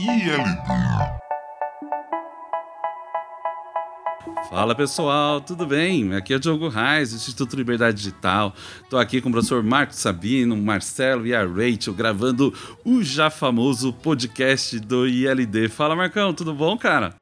ILD. Fala pessoal, tudo bem? Aqui é o Diogo Reis, Instituto Liberdade Digital. Estou aqui com o professor Marcos Sabino, Marcelo e a Rachel gravando o já famoso podcast do ILD. Fala Marcão, tudo bom, cara?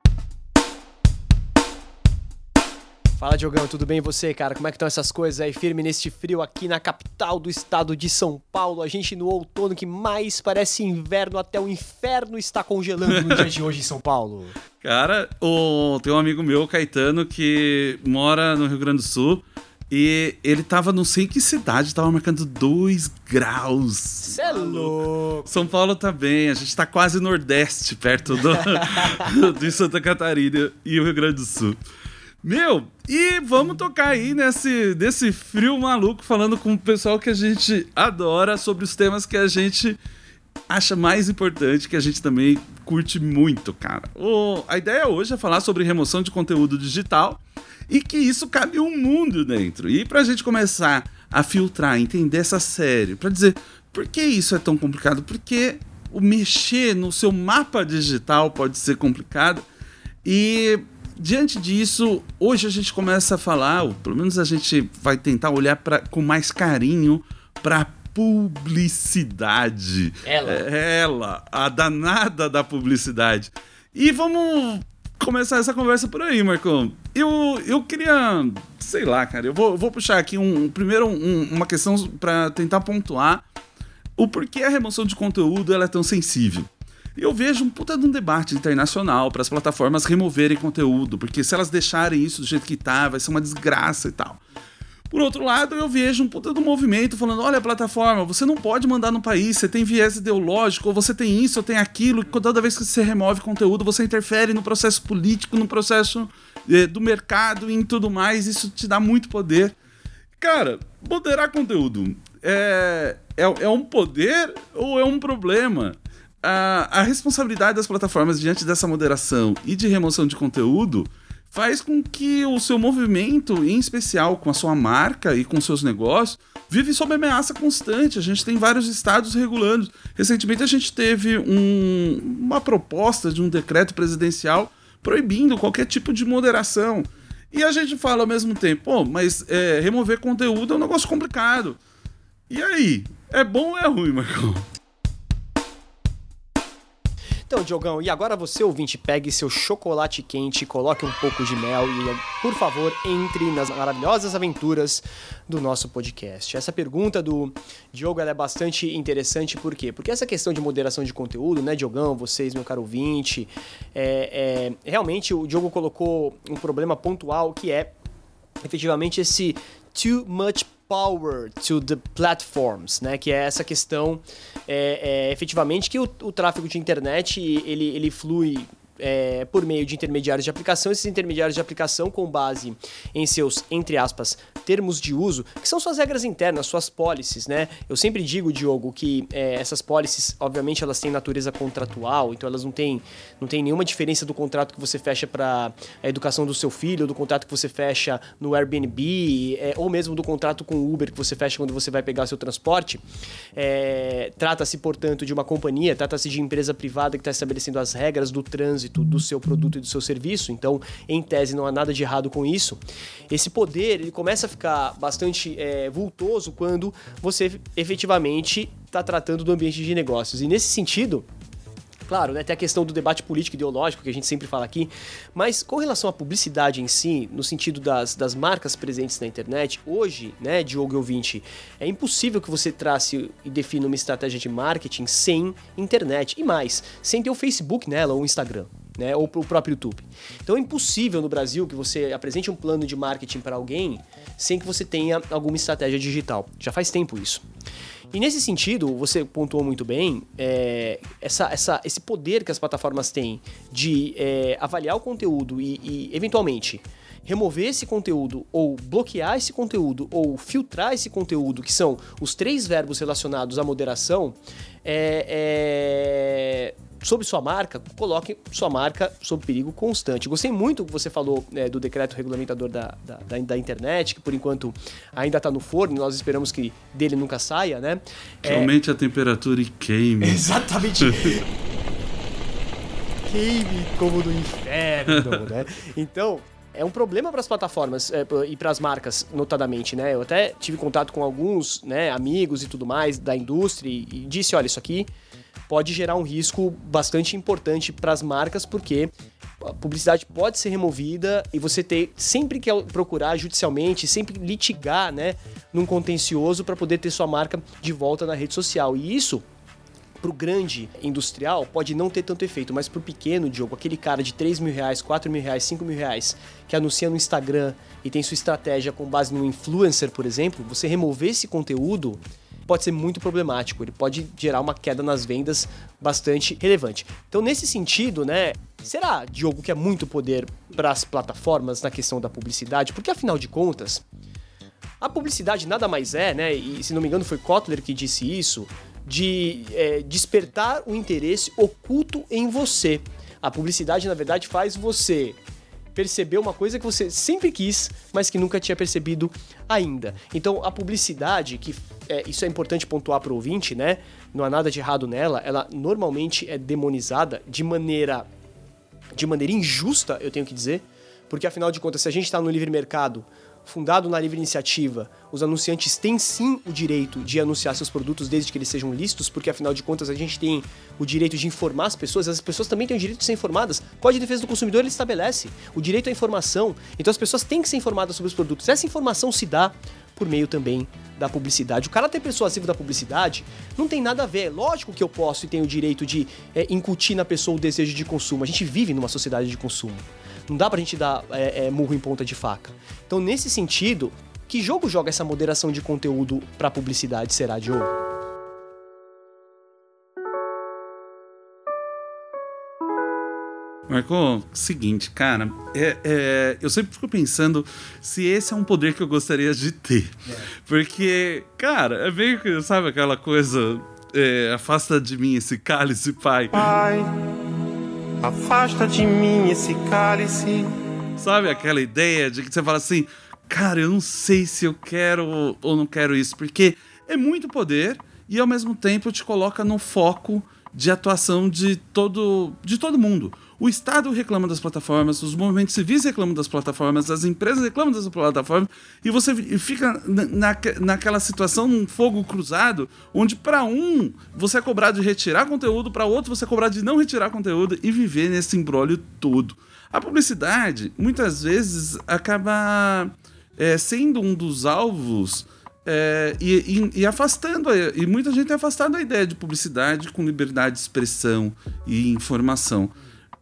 Fala, Diogão, tudo bem e você, cara? Como é que estão essas coisas aí, firme neste frio aqui na capital do estado de São Paulo? A gente no outono que mais parece inverno, até o inferno está congelando no dia de hoje em São Paulo. Cara, o... tem um amigo meu, Caetano, que mora no Rio Grande do Sul. E ele tava não sei que cidade, tava marcando 2 graus. Cê é louco. São Paulo tá bem, a gente tá quase nordeste, perto do, de Santa Catarina e o Rio Grande do Sul. Meu, e vamos tocar aí nesse, nesse frio maluco, falando com o pessoal que a gente adora sobre os temas que a gente acha mais importante, que a gente também curte muito, cara. O, a ideia hoje é falar sobre remoção de conteúdo digital e que isso cabe um mundo dentro. E pra gente começar a filtrar, entender essa série, para dizer por que isso é tão complicado, porque o mexer no seu mapa digital pode ser complicado e diante disso, hoje a gente começa a falar, ou pelo menos a gente vai tentar olhar pra, com mais carinho para publicidade. Ela. Ela, a danada da publicidade. E vamos começar essa conversa por aí, Marcão. Eu, eu queria, sei lá, cara, eu vou, vou puxar aqui um, primeiro um, uma questão para tentar pontuar o porquê a remoção de conteúdo ela é tão sensível. Eu vejo um puta de um debate internacional para as plataformas removerem conteúdo, porque se elas deixarem isso do jeito que tá, vai ser uma desgraça e tal. Por outro lado, eu vejo um puta do movimento falando: olha, plataforma, você não pode mandar no país, você tem viés ideológico, ou você tem isso, ou tem aquilo, e toda vez que você remove conteúdo, você interfere no processo político, no processo eh, do mercado e em tudo mais, isso te dá muito poder. Cara, moderar conteúdo é, é, é um poder ou é um problema? A, a responsabilidade das plataformas diante dessa moderação e de remoção de conteúdo faz com que o seu movimento, em especial com a sua marca e com seus negócios, vive sob ameaça constante. A gente tem vários estados regulando. Recentemente a gente teve um, uma proposta de um decreto presidencial proibindo qualquer tipo de moderação. E a gente fala ao mesmo tempo, pô, mas é, remover conteúdo é um negócio complicado. E aí? É bom ou é ruim, Marcão? Então, Diogão, e agora você, ouvinte, pegue seu chocolate quente, coloque um pouco de mel e, por favor, entre nas maravilhosas aventuras do nosso podcast. Essa pergunta do Diogo é bastante interessante, por quê? Porque essa questão de moderação de conteúdo, né, Diogão, vocês, meu caro ouvinte, é, é, realmente o Diogo colocou um problema pontual que é efetivamente esse too much power to the platforms, né? Que é essa questão, é, é efetivamente, que o, o tráfego de internet ele, ele flui é, por meio de intermediários de aplicação, esses intermediários de aplicação com base em seus, entre aspas, termos de uso, que são suas regras internas, suas policies, né? Eu sempre digo, Diogo, que é, essas policies, obviamente, elas têm natureza contratual, então elas não têm, não têm nenhuma diferença do contrato que você fecha para a educação do seu filho, do contrato que você fecha no Airbnb, é, ou mesmo do contrato com o Uber que você fecha quando você vai pegar seu transporte. É, trata-se, portanto, de uma companhia, trata-se de empresa privada que está estabelecendo as regras do trânsito trânsito do seu produto e do seu serviço, então, em tese, não há nada de errado com isso. Esse poder ele começa a ficar bastante é, vultoso quando você efetivamente está tratando do ambiente de negócios. E nesse sentido, Claro, né, tem a questão do debate político ideológico que a gente sempre fala aqui, mas com relação à publicidade em si, no sentido das, das marcas presentes na internet, hoje, né, Diogo e ouvinte, é impossível que você trace e defina uma estratégia de marketing sem internet e mais, sem ter o Facebook nela ou o Instagram. Né, ou o próprio YouTube. Então é impossível no Brasil que você apresente um plano de marketing para alguém sem que você tenha alguma estratégia digital. Já faz tempo isso. E nesse sentido, você pontuou muito bem, é, essa, essa, esse poder que as plataformas têm de é, avaliar o conteúdo e, e, eventualmente, remover esse conteúdo, ou bloquear esse conteúdo, ou filtrar esse conteúdo, que são os três verbos relacionados à moderação, é, sobre sua marca, coloque sua marca sob perigo constante. Gostei muito que você falou é, do decreto regulamentador da, da, da, da, internet, que por enquanto ainda está no forno, nós esperamos que dele nunca saia, né? Que é... aumente a temperatura e queime. Exatamente. queime como no inferno, né? Então, é um problema para as plataformas é, e para as marcas, notadamente, né? Eu até tive contato com alguns né, amigos e tudo mais da indústria e disse, olha, isso aqui pode gerar um risco bastante importante para as marcas, porque a publicidade pode ser removida e você ter sempre que procurar judicialmente, sempre litigar, né, num contencioso para poder ter sua marca de volta na rede social. E isso pro grande industrial pode não ter tanto efeito, mas pro pequeno Diogo, aquele cara de 3 mil reais, 4 mil reais, 5 mil reais, que anuncia no Instagram e tem sua estratégia com base no influencer, por exemplo, você remover esse conteúdo pode ser muito problemático. Ele pode gerar uma queda nas vendas bastante relevante. Então, nesse sentido, né, será, Diogo, que é muito poder para as plataformas na questão da publicidade? Porque, afinal de contas, a publicidade nada mais é, né, e se não me engano foi Kotler que disse isso, de é, despertar o interesse oculto em você. A publicidade, na verdade, faz você perceber uma coisa que você sempre quis, mas que nunca tinha percebido ainda. Então, a publicidade, que é, isso é importante pontuar para o ouvinte, né? Não há nada de errado nela, ela normalmente é demonizada de maneira de maneira injusta, eu tenho que dizer, porque afinal de contas, se a gente está no livre mercado, fundado na livre iniciativa, os anunciantes têm sim o direito de anunciar seus produtos desde que eles sejam listos, porque afinal de contas a gente tem o direito de informar as pessoas, as pessoas também têm o direito de ser informadas. O Código de Defesa do Consumidor ele estabelece o direito à informação, então as pessoas têm que ser informadas sobre os produtos. Essa informação se dá por meio também da publicidade. O caráter persuasivo da publicidade não tem nada a ver. Lógico que eu posso e tenho o direito de é, incutir na pessoa o desejo de consumo. A gente vive numa sociedade de consumo. Não dá pra gente dar é, é, murro em ponta de faca. Então, nesse sentido, que jogo joga essa moderação de conteúdo pra publicidade, será, Diogo? Marco, seguinte, cara, é, é, eu sempre fico pensando se esse é um poder que eu gostaria de ter. É. Porque, cara, é meio que, sabe, aquela coisa. É, afasta de mim esse cálice, pai. Pai Afasta de mim esse cálice. Sabe aquela ideia de que você fala assim, cara, eu não sei se eu quero ou não quero isso, porque é muito poder e ao mesmo tempo te coloca no foco de atuação de todo, de todo mundo. O Estado reclama das plataformas, os movimentos civis reclamam das plataformas, as empresas reclamam das plataformas, e você fica na, naquela situação, num fogo cruzado, onde para um você é cobrado de retirar conteúdo, para outro você é cobrado de não retirar conteúdo e viver nesse embrólio todo. A publicidade, muitas vezes, acaba é, sendo um dos alvos é, e, e, e, afastando, e muita gente é afastado da ideia de publicidade com liberdade de expressão e informação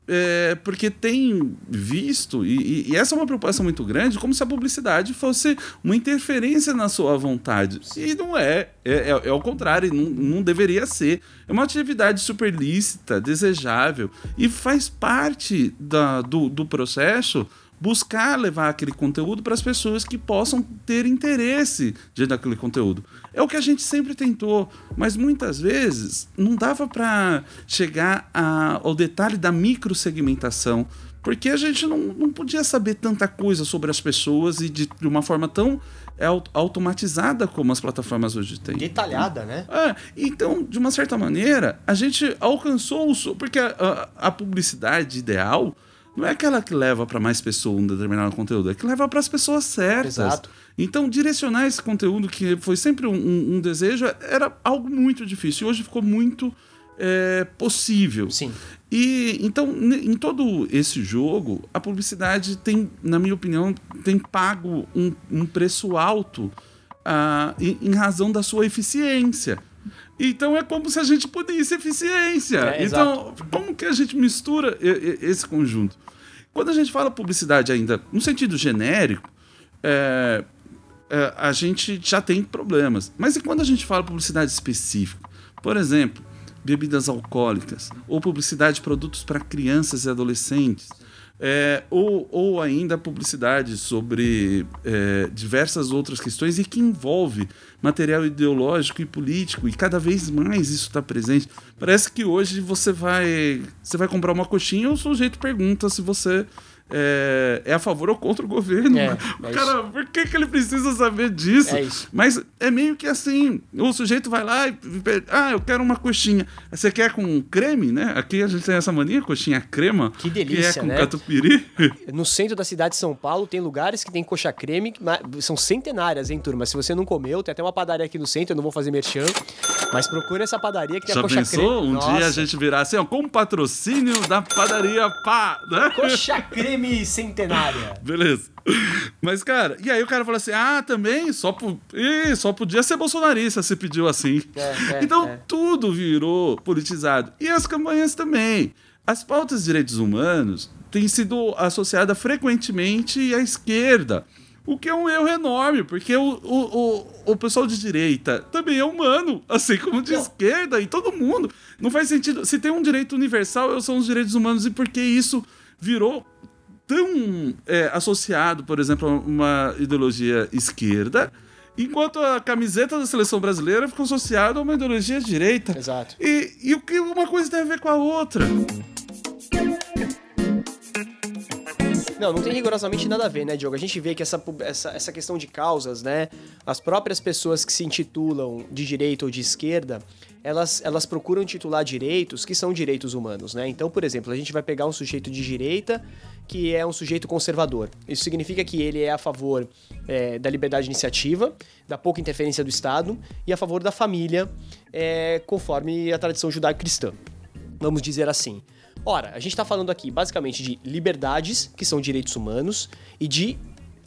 é, porque tem visto, e, e, essa é uma preocupação muito grande, como se a publicidade fosse uma interferência na sua vontade. E não é, é, é, é ao contrário, não, não deveria ser. É uma atividade super lícita, desejável, e faz parte da, do, do processo buscar levar aquele conteúdo para as pessoas que possam ter interesse diante daquele conteúdo. É o que a gente sempre tentou, mas muitas vezes não dava para chegar a, ao detalhe da microsegmentação, porque a gente não, não podia saber tanta coisa sobre as pessoas e de, de uma forma tão automatizada como as plataformas hoje têm. Detalhada, né? É, então, de uma certa maneira, a gente alcançou o. Porque a, a, a publicidade ideal não é aquela que leva para mais pessoas um determinado conteúdo, é que leva para as pessoas certas. Exato. Então, direcionar esse conteúdo, que foi sempre um, um, desejo, era algo muito difícil. E hoje ficou muito é, possível. Sim. E então, em todo esse jogo, a publicidade tem, na minha opinião, tem pago um, um preço alto uh, em, em razão da sua eficiência. Então é como se a gente pudesse eficiência. É, então, exato. como que a gente mistura esse conjunto? Quando a gente fala publicidade ainda no sentido genérico, é, é, a gente já tem problemas. Mas e quando a gente fala publicidade específica? Por exemplo, bebidas alcoólicas ou publicidade de produtos para crianças e adolescentes é, ou, ou ainda publicidade sobre é, diversas outras questões e que envolve material ideológico e político, e cada vez mais isso está presente. Parece que hoje você vai, você vai comprar uma coxinha o sujeito pergunta se você é, é a favor ou contra o governo. É, o é cara, por que, que ele precisa saber disso? É. Mas é meio que assim, o sujeito vai lá e pede, ah, eu quero uma coxinha. Você quer com creme, né? Aqui a gente tem essa mania, coxinha crema. Que delícia, que é com né? catupiry. No centro da cidade de São Paulo tem lugares que tem coxa creme, são centenárias, hein, turma? Se você não comeu, tem até uma padaria aqui no centro, eu não vou fazer merchan, mas procura essa padaria que tem Já a coxa pensou? creme. Um dia a Nossa, gente virar assim, ó, com patrocínio da padaria pá, né? Coxa creme centenária. Beleza. Mas, cara, e aí o cara fala assim: ah, também só, po- Ih, só podia ser bolsonarista se pediu assim. É, é, então é. tudo virou politizado. E as campanhas também. As pautas de direitos humanos têm sido associadas frequentemente à esquerda. O que é um erro enorme, porque o, o, o, o pessoal de direita também é humano, assim como de esquerda e todo mundo. Não faz sentido. Se tem um direito universal, são os direitos humanos, e por que isso virou tão é, associado, por exemplo, a uma ideologia esquerda, enquanto a camiseta da seleção brasileira ficou associada a uma ideologia de direita. Exato. E, e o que uma coisa tem a ver com a outra? Não, não tem rigorosamente nada a ver, né, Diogo? A gente vê que essa, essa, essa questão de causas, né? As próprias pessoas que se intitulam de direita ou de esquerda, elas, elas procuram titular direitos que são direitos humanos, né? Então, por exemplo, a gente vai pegar um sujeito de direita que é um sujeito conservador. Isso significa que ele é a favor é, da liberdade de iniciativa, da pouca interferência do Estado e a favor da família, é, conforme a tradição judaico-cristã. Vamos dizer assim. Ora, a gente está falando aqui basicamente de liberdades, que são direitos humanos, e de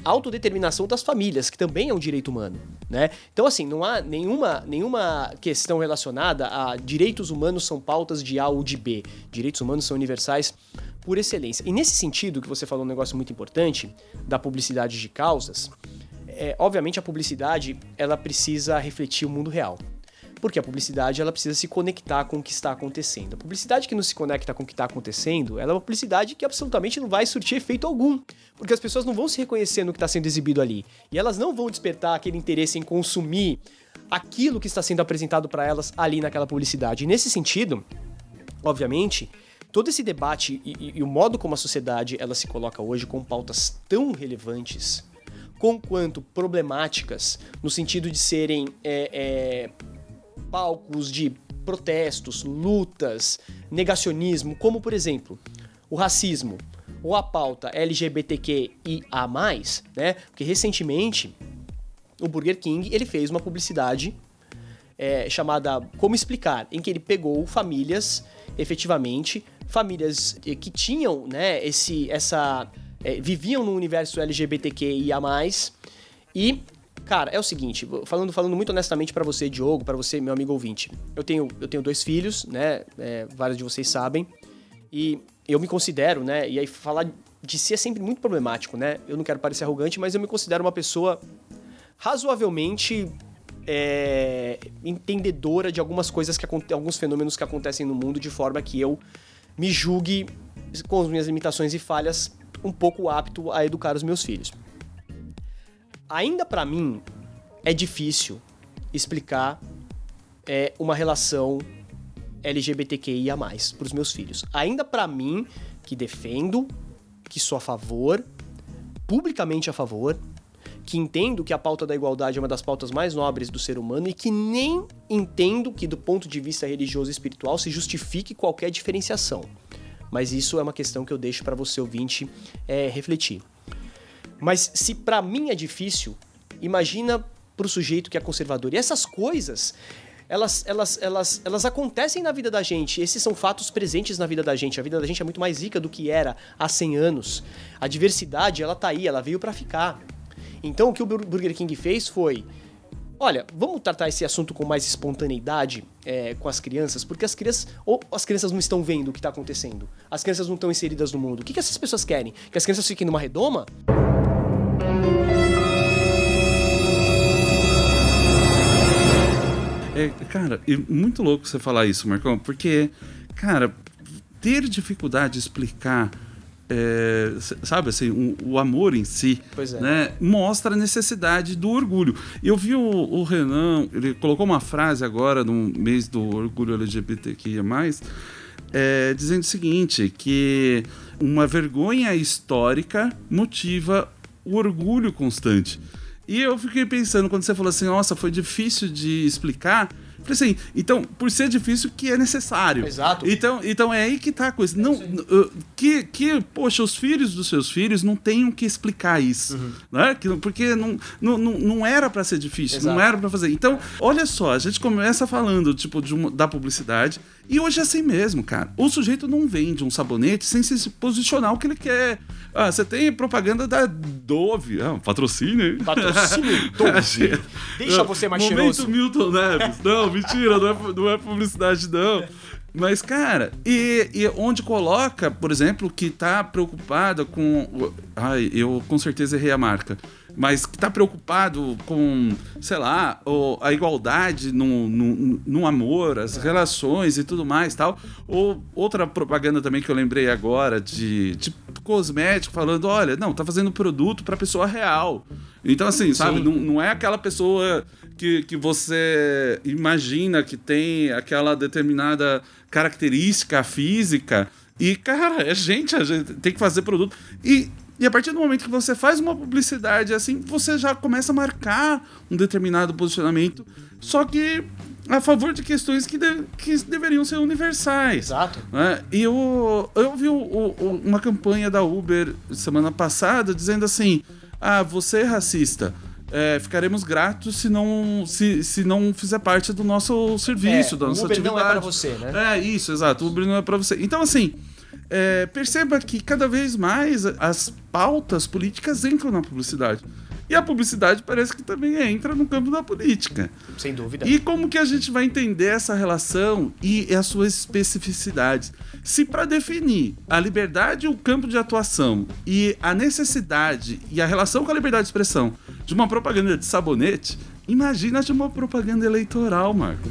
autodeterminação das famílias, que também é um direito humano, né? Então, assim, não há nenhuma, nenhuma questão relacionada a direitos humanos são pautas de A ou de B. Direitos humanos são universais por excelência. E nesse sentido, que você falou um negócio muito importante, da publicidade de causas, é, obviamente a publicidade, ela precisa refletir o mundo real. Porque a publicidade ela precisa se conectar com o que está acontecendo. A publicidade que não se conecta com o que está acontecendo, ela é uma publicidade que absolutamente não vai surtir efeito algum. Porque as pessoas não vão se reconhecer no que está sendo exibido ali. E elas não vão despertar aquele interesse em consumir aquilo que está sendo apresentado para elas ali naquela publicidade. E nesse sentido, obviamente, todo esse debate e, e- e o modo como a sociedade ela se coloca hoje com pautas tão relevantes, com quanto problemáticas, no sentido de serem é, é, palcos de protestos, lutas, negacionismo, como por exemplo o racismo ou a pauta LGBTQIA+, né? Porque recentemente o Burger King ele fez uma publicidade é, chamada Como Explicar, em que ele pegou famílias, efetivamente, famílias eh, que tinham, né, esse, essa, eh, viviam no universo LGBTQIA+, e, cara, é o seguinte, falando, falando muito honestamente pra você, Diogo, pra você, meu amigo ouvinte, eu tenho, eu tenho dois filhos, né, é, vários de vocês sabem, e eu me considero, né, e aí falar de si é sempre muito problemático, né, eu não quero parecer arrogante, mas eu me considero uma pessoa razoavelmente é, entendedora de algumas coisas que alguns fenômenos que acontecem no mundo de forma que eu me julgue com as minhas limitações e falhas um pouco apto a educar os meus filhos. Ainda pra mim é difícil explicar é, uma relação LGBTQIA+ para os meus filhos. Ainda pra mim que defendo, que sou a favor, publicamente a favor, que entendo que a pauta da igualdade é uma das pautas mais nobres do ser humano e que nem entendo que, do ponto de vista religioso e espiritual, se justifique qualquer diferenciação. Mas isso é uma questão que eu deixo para você ouvinte é, refletir. Mas se para mim é difícil, imagina para o sujeito que é conservador. E essas coisas, elas, elas, elas, elas acontecem na vida da gente. Esses são fatos presentes na vida da gente. A vida da gente é muito mais rica do que era há 100 anos. A diversidade, ela tá aí, ela veio para ficar. Então o que o Bur- Burger King fez foi Olha, vamos tratar esse assunto com mais espontaneidade é, com as crianças, porque as crianças. Ou as crianças não estão vendo o que está acontecendo. As crianças não estão inseridas no mundo. O que, que essas pessoas querem? Que as crianças fiquem numa redoma? É, cara, e muito louco você falar isso, Marcão, porque, cara, ter dificuldade de explicar, é, sabe assim, o, o amor em si, é. né, mostra a necessidade do orgulho. Eu vi o, o Renan, ele colocou uma frase agora no mês do orgulho LGBTQIA+, é, dizendo o seguinte: que uma vergonha histórica motiva o orgulho constante. E eu fiquei pensando, quando você falou assim, nossa, foi difícil de explicar. Assim, então, por ser difícil, que é necessário. Exato. Então, então é aí que tá a coisa. Não, uh, que, que, poxa, os filhos dos seus filhos não tenham que explicar isso. Né? Que, porque não, não, não, não era para ser difícil, não Exato. era para fazer. Então, olha só, a gente começa falando, tipo, uma- da publicidade, e hoje é assim mesmo, cara. O sujeito não vende um sabonete sem se posicionar o que ele quer. Ah, você tem propaganda da Dove. Ah, patrocínio, hein? Patrocínio Dove. Deixa você mais Momento cheiroso. Milton Neves. Não, mentira, não é, não é publicidade, não. Mas, cara, e, e onde coloca, por exemplo, que tá preocupada com. Ai, eu com certeza errei a marca. Mas que tá preocupado com, sei lá, a igualdade no, no, no amor, as relações e tudo mais tal. Ou outra propaganda também que eu lembrei agora de, de cosmético falando: olha, não, tá fazendo produto pra pessoa real. Então, assim, sabe, não, não é aquela pessoa que, que você imagina que tem aquela determinada característica física. E, cara, é gente, a gente tem que fazer produto. E, e a partir do momento que você faz uma publicidade assim, você já começa a marcar um determinado posicionamento, só que a favor de questões que, de- que deveriam ser universais. Exato. né? E eu, eu vi o- o- uma campanha da Uber semana passada dizendo assim: ah, você é racista. É, ficaremos gratos se não, se, se não fizer parte do nosso serviço, É, da o nossa Uber não é atividade. pra você, né? É, isso, exato. O Uber não é pra você. Então, assim, é, perceba que cada vez mais as pautas políticas entram na publicidade. E a publicidade parece que também entra no campo da política. Sem dúvida. E como que a gente vai entender essa relação e as suas especificidades? Se para definir a liberdade, o campo de atuação e a necessidade e a relação com a liberdade de expressão de uma propaganda de sabonete, imagina de uma propaganda eleitoral, Marco.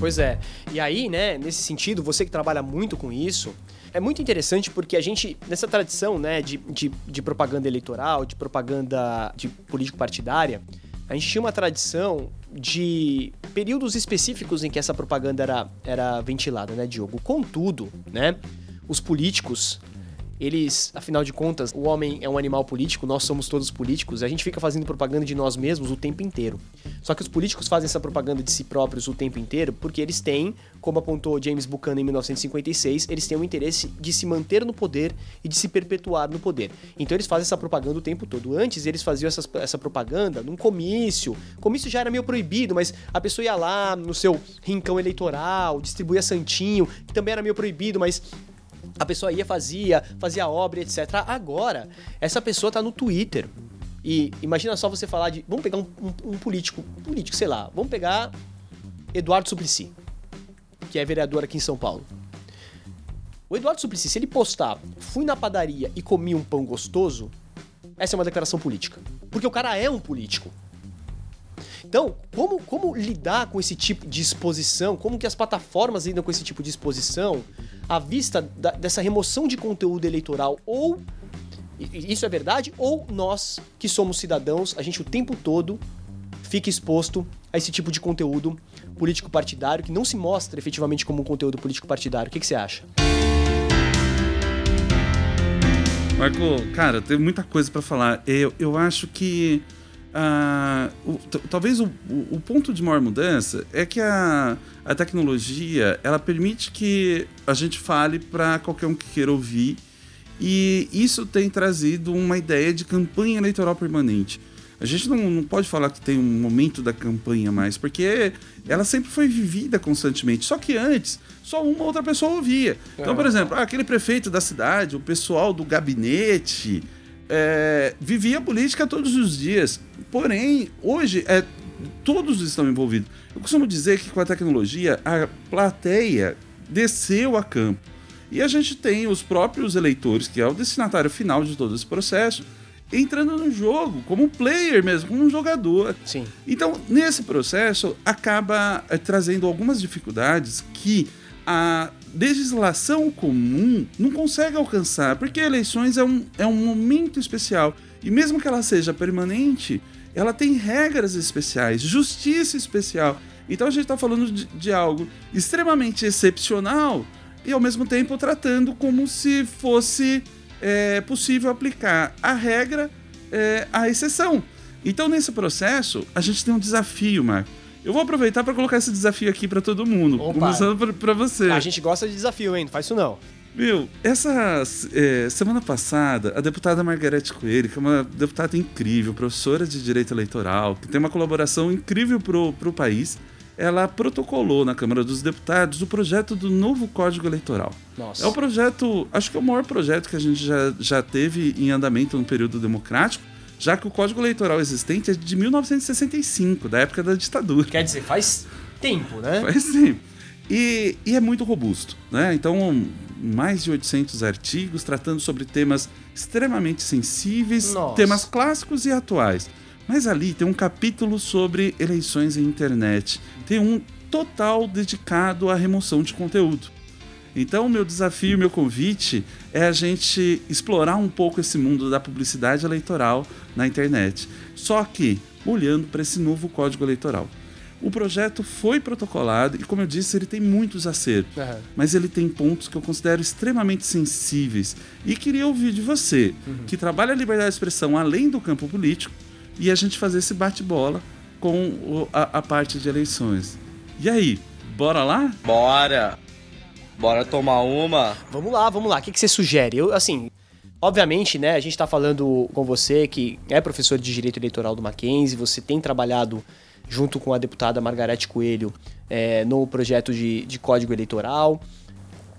Pois é. E aí, né, nesse sentido, você que trabalha muito com isso, é muito interessante porque a gente, nessa tradição, né, de, de, de propaganda eleitoral, de propaganda de político partidária, a gente tinha uma tradição de períodos específicos em que essa propaganda era, era ventilada, né, Diogo? Contudo, né, os políticos eles, afinal de contas, o homem é um animal político, nós somos todos políticos, a gente fica fazendo propaganda de nós mesmos o tempo inteiro. Só que os políticos fazem essa propaganda de si próprios o tempo inteiro porque eles têm, como apontou James Buchanan em 1956, eles têm o interesse de se manter no poder e de se perpetuar no poder. Então eles fazem essa propaganda o tempo todo. Antes eles faziam essa propaganda num comício. Comício já era meio proibido, mas a pessoa ia lá no seu rincão eleitoral, distribuía santinho, que também era meio proibido, mas a pessoa ia, fazia, fazia obra, etc. Agora, essa pessoa tá no Twitter. E imagina só você falar de. Vamos pegar um, um- um político, político, sei lá, vamos pegar Eduardo Suplicy, que é vereador aqui em São Paulo. O Eduardo Suplicy, se ele postar, fui na padaria e comi um pão gostoso, essa é uma declaração política. Porque o cara é um político. Então, como, como lidar com esse tipo de exposição? Como que as plataformas lidam com esse tipo de exposição à vista da- dessa remoção de conteúdo eleitoral? Ou isso é verdade? Ou nós, que somos cidadãos, a gente o tempo todo fica exposto a esse tipo de conteúdo político partidário que não se mostra efetivamente como um conteúdo político partidário? O que, que você acha? Marco, cara, tem muita coisa pra falar. Eu, eu acho que ah, o- talvez o, o- ponto de maior mudança é que a, a tecnologia ela permite que a gente fale para qualquer um que queira ouvir e isso tem trazido uma ideia de campanha eleitoral permanente. A gente não, não pode falar que tem um momento da campanha mais, porque ela sempre foi vivida constantemente. Só que antes, só uma outra pessoa ouvia. Então, por exemplo, ah, aquele prefeito da cidade, o pessoal do gabinete, é, vivia política todos os dias. Porém, hoje, é, todos estão envolvidos. Eu costumo dizer que com a tecnologia, a plateia desceu a campo. E a gente tem os próprios eleitores, que é o destinatário final de todo esse processo, entrando no jogo, como um player mesmo, como um jogador. Sim. Então, nesse processo, acaba eh, trazendo algumas dificuldades que a legislação comum não consegue alcançar, porque eleições é um, é um momento especial. E mesmo que ela seja permanente, ela tem regras especiais, justiça especial. Então a gente está falando de, de, algo extremamente excepcional e ao mesmo tempo tratando como se fosse é, possível aplicar a regra é, à exceção. Então nesse processo a gente tem um desafio, Marco. Eu vou aproveitar para colocar esse desafio aqui para todo mundo, Opa. começando para você. A gente gosta de desafio, hein? Não faz isso não. Meu, essa é, semana passada, a deputada Margarete Coelho, que é uma deputada incrível, professora de direito eleitoral, que tem uma colaboração incrível pro, pro país, ela protocolou na Câmara dos Deputados o projeto do novo Código Eleitoral. Nossa. É o projeto, acho que é o maior projeto que a gente já, já teve em andamento no período democrático, já que o Código Eleitoral existente é de 1965, da época da ditadura. Quer dizer, faz tempo, né? Faz tempo. E, e é muito robusto, né? Então, mais de 800 artigos tratando sobre temas extremamente sensíveis, Nossa. temas clássicos e atuais. Mas ali tem um capítulo sobre eleições em internet. Tem um total dedicado à remoção de conteúdo. Então, meu desafio, meu convite é a gente explorar um pouco esse mundo da publicidade eleitoral na internet. Só que olhando para esse novo código eleitoral. O projeto foi protocolado e, como eu disse, ele tem muitos acertos, Uhum. mas ele tem pontos que eu considero extremamente sensíveis. E queria ouvir de você, que trabalha a liberdade de expressão além do campo político, e a gente fazer esse bate-bola com o- a, a parte de eleições. E aí, bora lá? Bora! Bora tomar uma? Vamos lá, vamos lá. O que, que você sugere? Eu, assim, obviamente, né, a gente tá falando com você que é professor de Direito Eleitoral do Mackenzie, você tem trabalhado junto com a deputada Margarete Coelho é, no projeto de, de Código Eleitoral.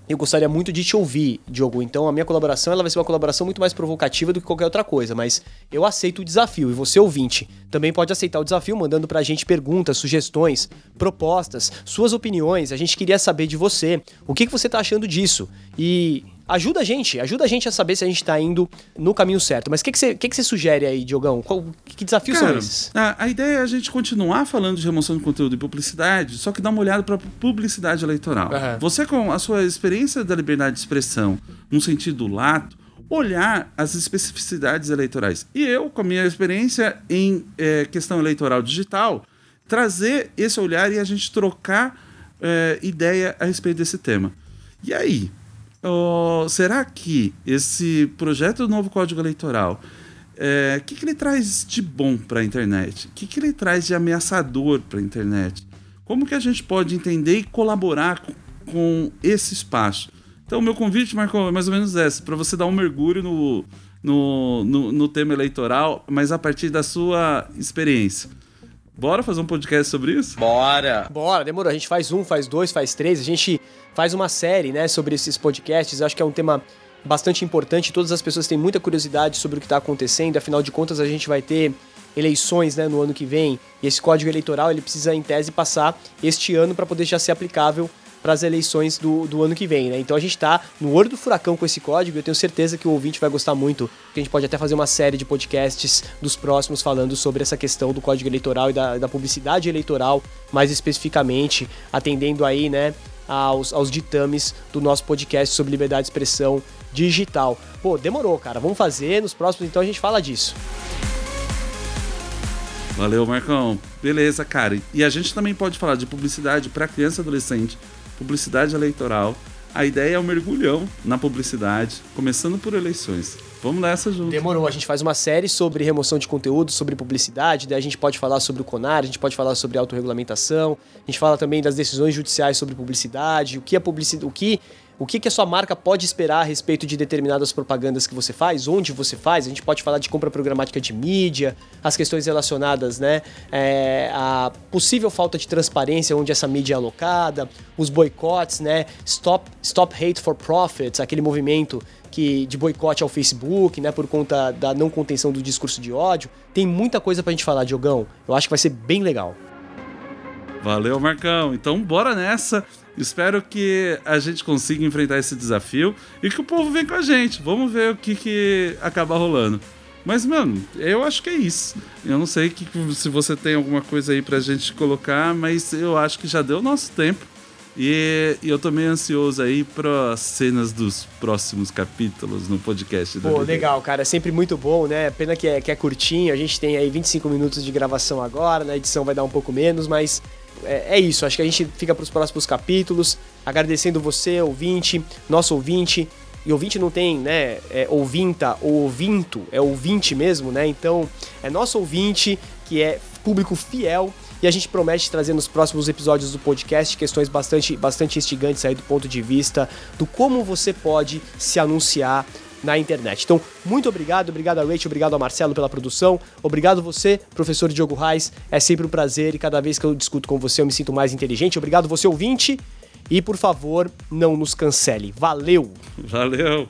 Eu gostaria muito de te ouvir, Diogo. Então, a minha colaboração ela vai ser uma colaboração muito mais provocativa do que qualquer outra coisa, mas eu aceito o desafio. E você, ouvinte, também pode aceitar o desafio mandando pra gente perguntas, sugestões, propostas, suas opiniões. A gente queria saber de você. O que, que você tá achando disso? E ajuda a gente, ajuda a gente a saber se a gente tá indo no caminho certo. Mas o que, que, você, que, que você sugere aí, Diogão? Qual, que desafios são Cara, esses? a, a ideia é a gente continuar falando de remoção de conteúdo e publicidade, só que dar uma olhada para publicidade eleitoral. Aham. Você, com a sua experiência da liberdade de expressão, num sentido lato, olhar as especificidades eleitorais. E eu, com a minha experiência em eh, questão eleitoral digital, trazer esse olhar e a gente trocar eh, ideia a respeito desse tema. E aí? Ó, será que esse projeto do novo Código Eleitoral o que, que ele traz de bom para a internet? O que, que ele traz de ameaçador para a internet? Como que a gente pode entender e colaborar com, com esse espaço? Então, meu convite, Marco, é mais ou menos esse, para você dar um mergulho no, no, no, no tema eleitoral, mas a partir da sua experiência. Bora fazer um podcast sobre isso? Bora! Bora, demorou. A gente faz um, faz dois, faz três. A gente faz uma série, né, sobre esses podcasts. Eu acho que é um tema bastante importante. Todas as pessoas têm muita curiosidade sobre o que está acontecendo. Afinal de contas, a gente vai ter eleições, né, no ano que vem. E esse código eleitoral ele precisa, em tese, passar este ano para poder já ser aplicável para as eleições do, do ano que vem, né? Então a gente está no olho do furacão com esse código. Eu tenho certeza que o ouvinte vai gostar muito. A gente pode até fazer uma série de podcasts dos próximos falando sobre essa questão do código eleitoral e da, da publicidade eleitoral, mais especificamente, atendendo aí, né, aos, aos ditames do nosso podcast sobre liberdade de expressão digital. Pô, demorou, cara. Vamos fazer nos próximos, então a gente fala disso. Valeu, Marcão. Beleza, cara. E a gente também pode falar de publicidade para criança e adolescente, publicidade eleitoral. A ideia é um mergulhão na publicidade, começando por eleições. Vamos nessa junto. Demorou, a gente faz uma série sobre remoção de conteúdo, sobre publicidade, daí a gente pode falar sobre o CONAR, a gente pode falar sobre autorregulamentação, a gente fala também das decisões judiciais sobre publicidade, o que a publicidade, o que o que, que a sua marca pode esperar a respeito de determinadas propagandas que você faz, onde você faz. A gente pode falar de compra programática de mídia, as questões relacionadas né, é, à possível falta de transparência onde essa mídia é alocada, os boicotes, né, Stop, Stop Hate for Profits, aquele movimento que, de boicote ao Facebook, né, por conta da não contenção do discurso de ódio. Tem muita coisa pra gente falar, Diogão. Eu acho que vai ser bem legal. Valeu, Marcão. Então, bora nessa. Espero que a gente consiga enfrentar esse desafio e que o povo venha com a gente. Vamos ver o que, que acaba rolando. Mas, mano, eu acho que é isso. Eu não sei que, se você tem alguma coisa aí pra gente colocar, mas eu acho que já deu nosso tempo. E, e eu tô meio ansioso aí para cenas dos próximos capítulos no podcast. Pô, legal, cara. É sempre muito bom, né? Pena que é, que é curtinho. A gente tem aí 25 minutos de gravação agora. Na edição vai dar um pouco menos, mas é, é isso. Acho que a gente fica para os próximos capítulos. Agradecendo você, ouvinte, nosso ouvinte. E ouvinte não tem, né? É ouvinta ou ouvinto, é ouvinte mesmo, né? Então, é nosso ouvinte que é público fiel e a gente promete trazer nos próximos episódios do podcast questões bastante, bastante instigantes aí do ponto de vista do como você pode se anunciar na internet. Então, muito obrigado, obrigado a Rachel, obrigado a Marcelo pela produção, obrigado você, professor Diogo Reis, é sempre um prazer e cada vez que eu discuto com você eu me sinto mais inteligente. Obrigado você ouvinte e por favor, não nos cancele. Valeu. Valeu.